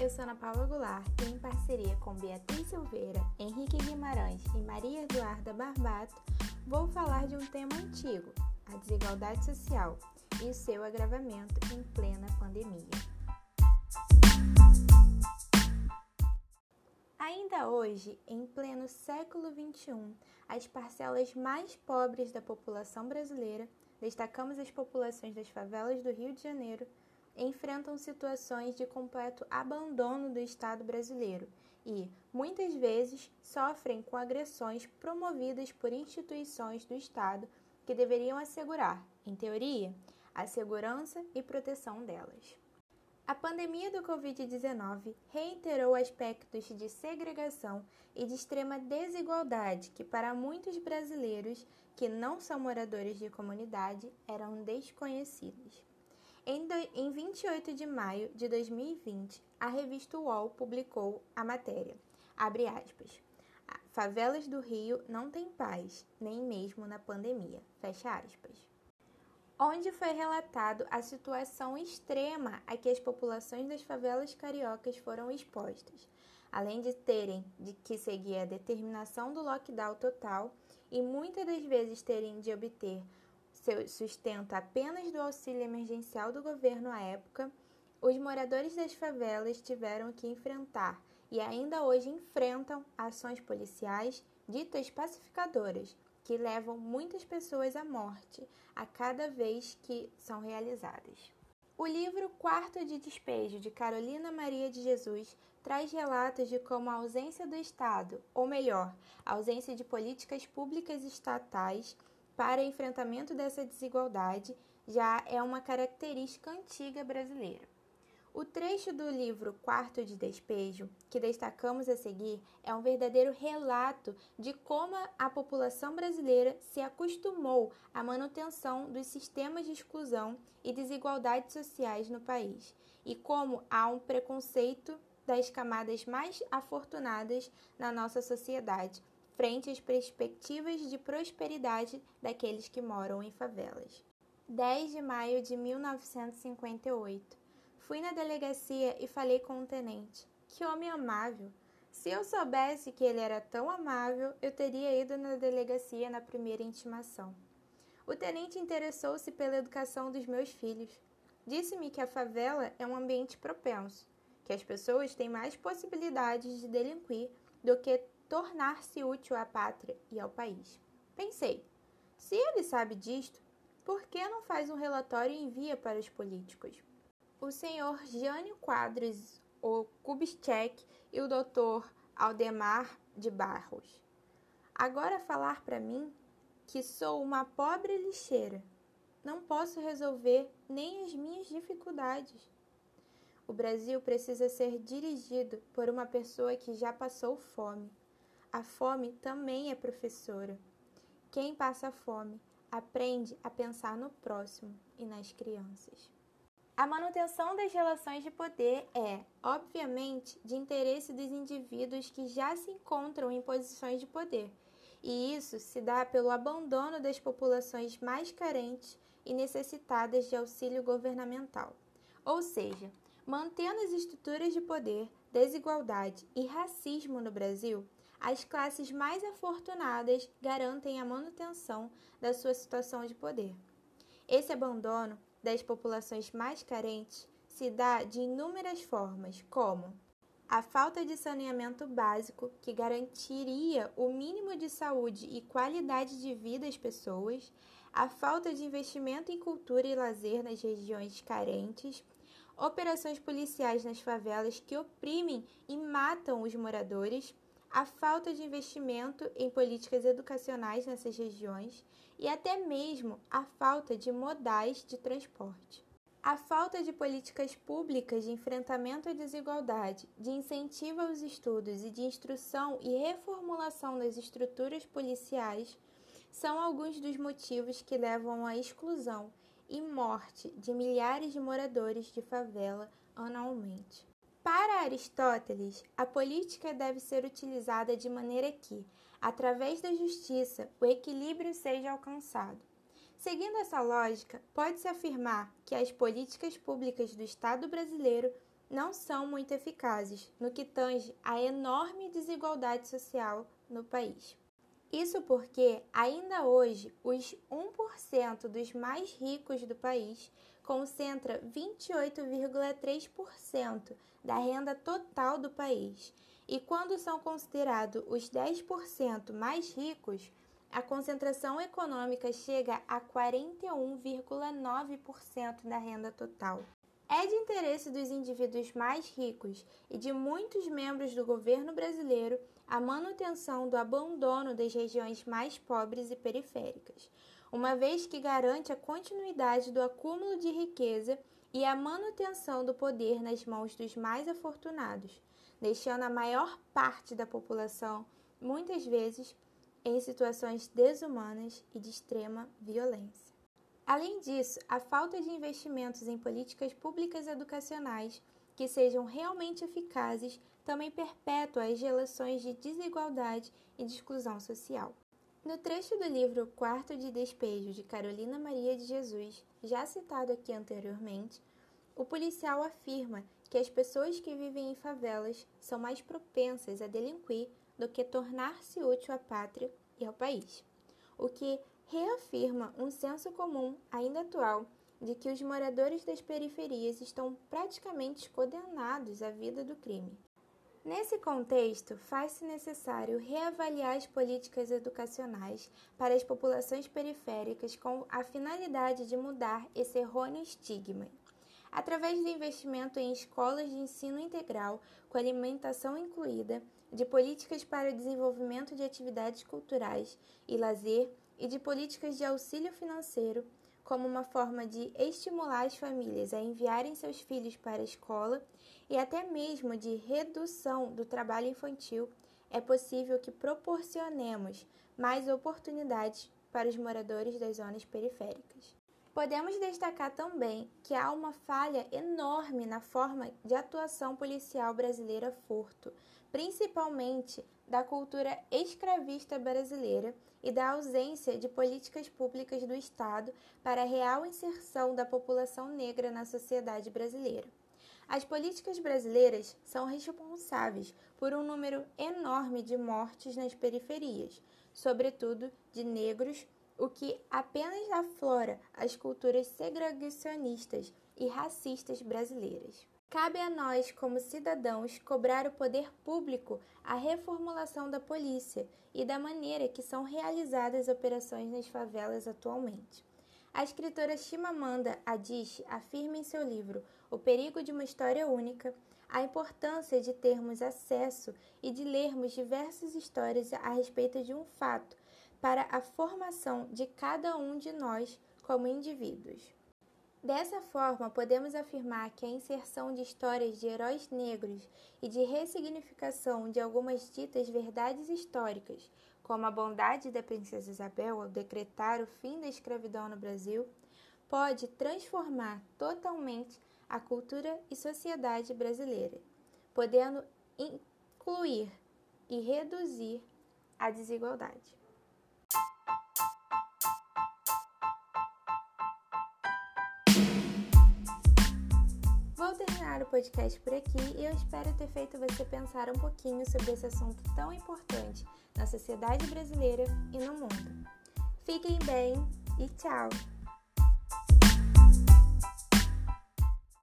eu sou Ana Paula Goulart e em parceria com Beatriz Silveira, Henrique Guimarães e Maria Eduarda Barbato, vou falar de um tema antigo, a desigualdade social e o seu agravamento em plena pandemia. Ainda hoje, em pleno século XXI, as parcelas mais pobres da população brasileira, destacamos as populações das favelas do Rio de Janeiro, enfrentam situações de completo abandono do Estado brasileiro e, muitas vezes, sofrem com agressões promovidas por instituições do Estado que deveriam assegurar, em teoria, a segurança e proteção delas. A pandemia do Covid-19 reiterou aspectos de segregação e de extrema desigualdade que, para muitos brasileiros que não são moradores de comunidade, eram desconhecidos. Em, do, em 28 de maio de 2020, a revista UOL publicou a matéria, abre aspas, Favelas do Rio não têm paz, nem mesmo na pandemia, fecha aspas. Onde foi relatado a situação extrema a que as populações das favelas cariocas foram expostas, além de terem de que seguir a determinação do lockdown total e muitas das vezes terem de obter seu sustento apenas do auxílio emergencial do governo à época, os moradores das favelas tiveram que enfrentar e ainda hoje enfrentam ações policiais ditas pacificadoras, que levam muitas pessoas à morte a cada vez que são realizadas. O livro Quarto de Despejo, de Carolina Maria de Jesus, traz relatos de como a ausência do Estado, ou melhor, a ausência de políticas públicas estatais, para enfrentamento dessa desigualdade já é uma característica antiga brasileira. O trecho do livro Quarto de Despejo, que destacamos a seguir, é um verdadeiro relato de como a população brasileira se acostumou à manutenção dos sistemas de exclusão e desigualdades sociais no país, e como há um preconceito das camadas mais afortunadas na nossa sociedade frente às perspectivas de prosperidade daqueles que moram em favelas. 10 de maio de 1958. Fui na delegacia e falei com o tenente. Que homem amável! Se eu soubesse que ele era tão amável, eu teria ido na delegacia na primeira intimação. O tenente interessou-se pela educação dos meus filhos. Disse-me que a favela é um ambiente propenso, que as pessoas têm mais possibilidades de delinquir do que tornar-se útil à pátria e ao país. Pensei, se ele sabe disto, por que não faz um relatório e envia para os políticos? O senhor Jânio Quadros, o Kubitschek e o doutor Aldemar de Barros. Agora falar para mim que sou uma pobre lixeira. Não posso resolver nem as minhas dificuldades. O Brasil precisa ser dirigido por uma pessoa que já passou fome a fome também é professora. Quem passa fome aprende a pensar no próximo e nas crianças. A manutenção das relações de poder é, obviamente, de interesse dos indivíduos que já se encontram em posições de poder, e isso se dá pelo abandono das populações mais carentes e necessitadas de auxílio governamental. Ou seja, mantendo as estruturas de poder, desigualdade e racismo no Brasil, as classes mais afortunadas garantem a manutenção da sua situação de poder. Esse abandono das populações mais carentes se dá de inúmeras formas, como a falta de saneamento básico, que garantiria o mínimo de saúde e qualidade de vida às pessoas, a falta de investimento em cultura e lazer nas regiões carentes, operações policiais nas favelas que oprimem e matam os moradores a falta de investimento em políticas educacionais nessas regiões e até mesmo a falta de modais de transporte. A falta de políticas públicas de enfrentamento à desigualdade, de incentivo aos estudos e de instrução e reformulação das estruturas policiais são alguns dos motivos que levam à exclusão e morte de milhares de moradores de favela anualmente. Para Aristóteles, a política deve ser utilizada de maneira que, através da justiça, o equilíbrio seja alcançado. Seguindo essa lógica, pode-se afirmar que as políticas públicas do Estado brasileiro não são muito eficazes no que tange à enorme desigualdade social no país. Isso porque, ainda hoje, os 1% dos mais ricos do país concentra 28,3% da renda total do país. E quando são considerados os 10% mais ricos, a concentração econômica chega a 41,9% da renda total. É de interesse dos indivíduos mais ricos e de muitos membros do governo brasileiro a manutenção do abandono das regiões mais pobres e periféricas, uma vez que garante a continuidade do acúmulo de riqueza e a manutenção do poder nas mãos dos mais afortunados, deixando a maior parte da população, muitas vezes, em situações desumanas e de extrema violência. Além disso, a falta de investimentos em políticas públicas educacionais que sejam realmente eficazes também perpetua as relações de desigualdade e de exclusão social. No trecho do livro Quarto de Despejo de Carolina Maria de Jesus, já citado aqui anteriormente, o policial afirma que as pessoas que vivem em favelas são mais propensas a delinquir do que tornar-se útil à pátria e ao país, o que reafirma um senso comum ainda atual de que os moradores das periferias estão praticamente condenados à vida do crime. Nesse contexto, faz-se necessário reavaliar as políticas educacionais para as populações periféricas com a finalidade de mudar esse errôneo estigma. Através do investimento em escolas de ensino integral, com alimentação incluída, de políticas para o desenvolvimento de atividades culturais e lazer, e de políticas de auxílio financeiro como uma forma de estimular as famílias a enviarem seus filhos para a escola e até mesmo de redução do trabalho infantil, é possível que proporcionemos mais oportunidades para os moradores das zonas periféricas. Podemos destacar também que há uma falha enorme na forma de atuação policial brasileira furto, principalmente da cultura escravista brasileira e da ausência de políticas públicas do Estado para a real inserção da população negra na sociedade brasileira. As políticas brasileiras são responsáveis por um número enorme de mortes nas periferias, sobretudo de negros, o que apenas aflora as culturas segregacionistas e racistas brasileiras. Cabe a nós, como cidadãos, cobrar o poder público a reformulação da polícia e da maneira que são realizadas operações nas favelas atualmente. A escritora Chimamanda Adichie afirma em seu livro O Perigo de uma História Única a importância de termos acesso e de lermos diversas histórias a respeito de um fato para a formação de cada um de nós como indivíduos. Dessa forma, podemos afirmar que a inserção de histórias de heróis negros e de ressignificação de algumas ditas verdades históricas, como a bondade da princesa Isabel ao decretar o fim da escravidão no Brasil, pode transformar totalmente a cultura e sociedade brasileira, podendo incluir e reduzir a desigualdade. Terminar o podcast por aqui e eu espero ter feito você pensar um pouquinho sobre esse assunto tão importante na sociedade brasileira e no mundo. Fiquem bem e tchau!